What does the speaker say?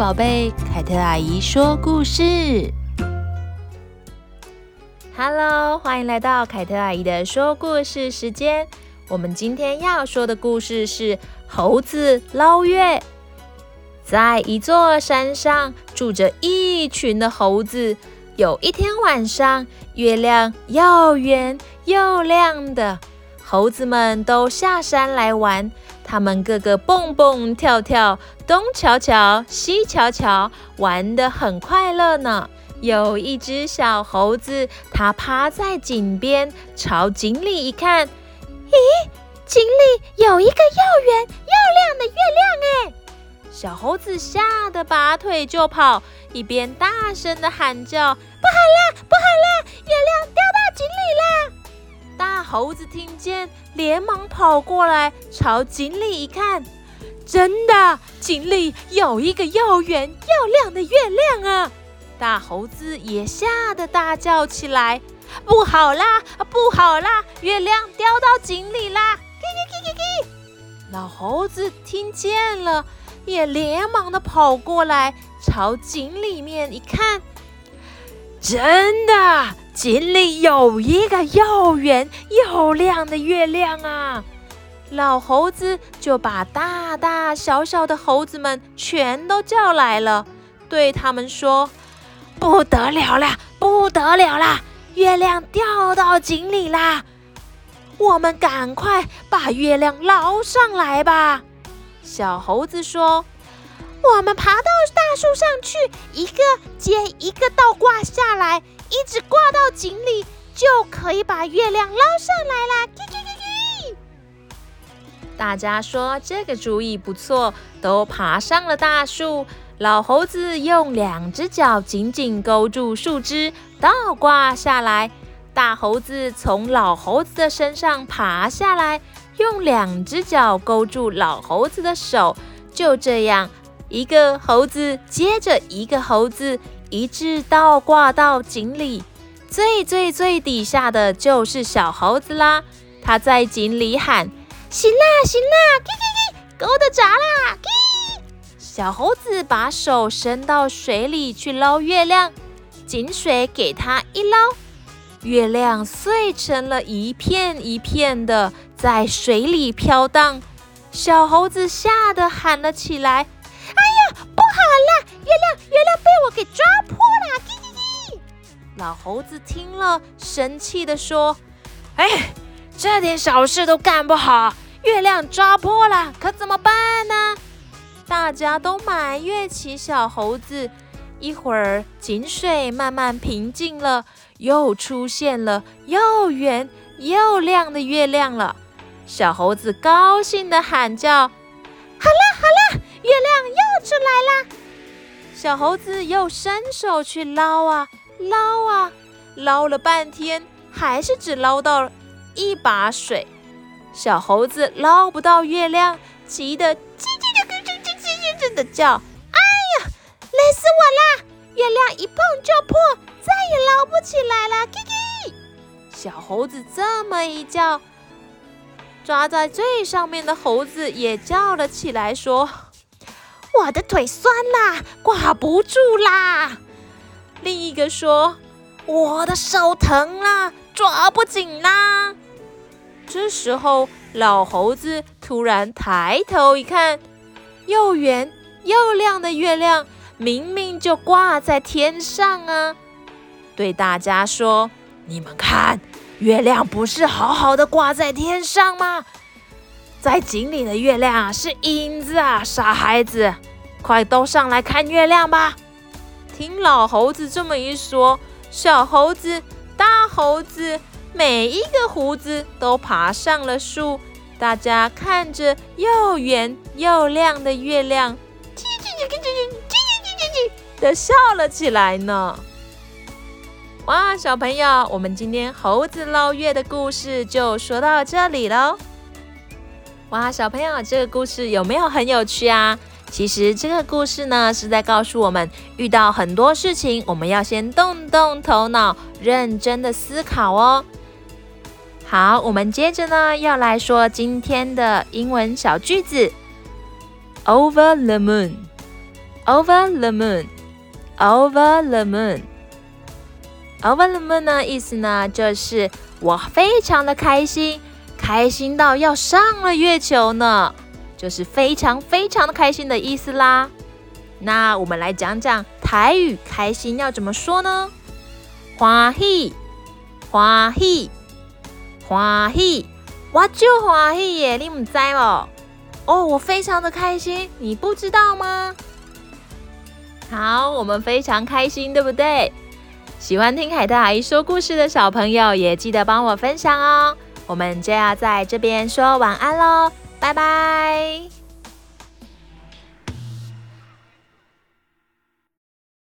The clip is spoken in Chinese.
宝贝，凯特阿姨说故事。Hello，欢迎来到凯特阿姨的说故事时间。我们今天要说的故事是猴子捞月。在一座山上住着一群的猴子。有一天晚上，月亮又圆又亮的，猴子们都下山来玩。他们个个蹦蹦跳跳，东瞧瞧，西瞧瞧，玩得很快乐呢。有一只小猴子，它趴在井边，朝井里一看，咦，井里有一个又圆又亮的月亮哎！小猴子吓得拔腿就跑，一边大声的喊叫：“不好啦，不好啦，月亮掉到井里啦！”大猴子听见，连忙跑过来，朝井里一看，真的，井里有一个又圆又亮的月亮啊！大猴子也吓得大叫起来：“不好啦，不好啦，月亮掉到井里啦！”叽叽叽叽叽。老猴子听见了，也连忙的跑过来，朝井里面一看，真的。井里有一个又圆又亮的月亮啊！老猴子就把大大小小的猴子们全都叫来了，对他们说：“不得了啦，不得了啦！月亮掉到井里啦！我们赶快把月亮捞上来吧！”小猴子说：“我们爬到大树上去，一个接一个倒挂下来。”一直挂到井里，就可以把月亮捞上来啦！大家说这个主意不错，都爬上了大树。老猴子用两只脚紧紧勾住树枝，倒挂下来。大猴子从老猴子的身上爬下来，用两只脚勾住老猴子的手。就这样，一个猴子接着一个猴子。一直倒挂到井里，最最最底下的就是小猴子啦。他在井里喊：“行啦，行啦，给给给，勾得着啦，给！”小猴子把手伸到水里去捞月亮，井水给他一捞，月亮碎成了一片一片的，在水里飘荡。小猴子吓得喊了起来。哎呀，不好了月亮，月亮被我给抓破了！叽叽叽。老猴子听了，生气地说：“哎，这点小事都干不好，月亮抓破了，可怎么办呢？”大家都埋怨起小猴子。一会儿，井水慢慢平静了，又出现了又圆又亮的月亮了。小猴子高兴地喊叫：“好了好了，月亮又出来了！”小猴子又伸手去捞啊捞啊，捞了半天，还是只捞到一把水。小猴子捞不到月亮，急得叽叽叽叽叽叽叽的叫：“哎呀，累死我啦！月亮一碰就破，再也捞不起来了！”叽叽。小猴子这么一叫，抓在最上面的猴子也叫了起来，说。我的腿酸啦，挂不住啦。另一个说：“我的手疼啦，抓不紧啦。”这时候，老猴子突然抬头一看，又圆又亮的月亮明明就挂在天上啊！对大家说：“你们看，月亮不是好好的挂在天上吗？”在井里的月亮，是影子啊，傻孩子，快都上来看月亮吧！听老猴子这么一说，小猴子、大猴子，每一个胡子都爬上了树。大家看着又圆又亮的月亮，叽叽叽叽叽叽叽叽叽的笑了起来呢。哇，小朋友，我们今天猴子捞月的故事就说到这里喽。哇，小朋友，这个故事有没有很有趣啊？其实这个故事呢，是在告诉我们，遇到很多事情，我们要先动动头脑，认真的思考哦。好，我们接着呢，要来说今天的英文小句子。Over the moon，over the moon，over the moon，over the moon 呢，意思呢就是我非常的开心，开心到要上了月球呢，就是非常非常的开心的意思啦。那我们来讲讲台语开心要怎么说呢？欢喜，欢喜，欢喜，我就欢喜耶！你唔知哦？哦，我非常的开心，你不知道吗？好，我们非常开心，对不对？喜欢听海特阿姨说故事的小朋友，也记得帮我分享哦。我们就要在这边说晚安喽，拜拜。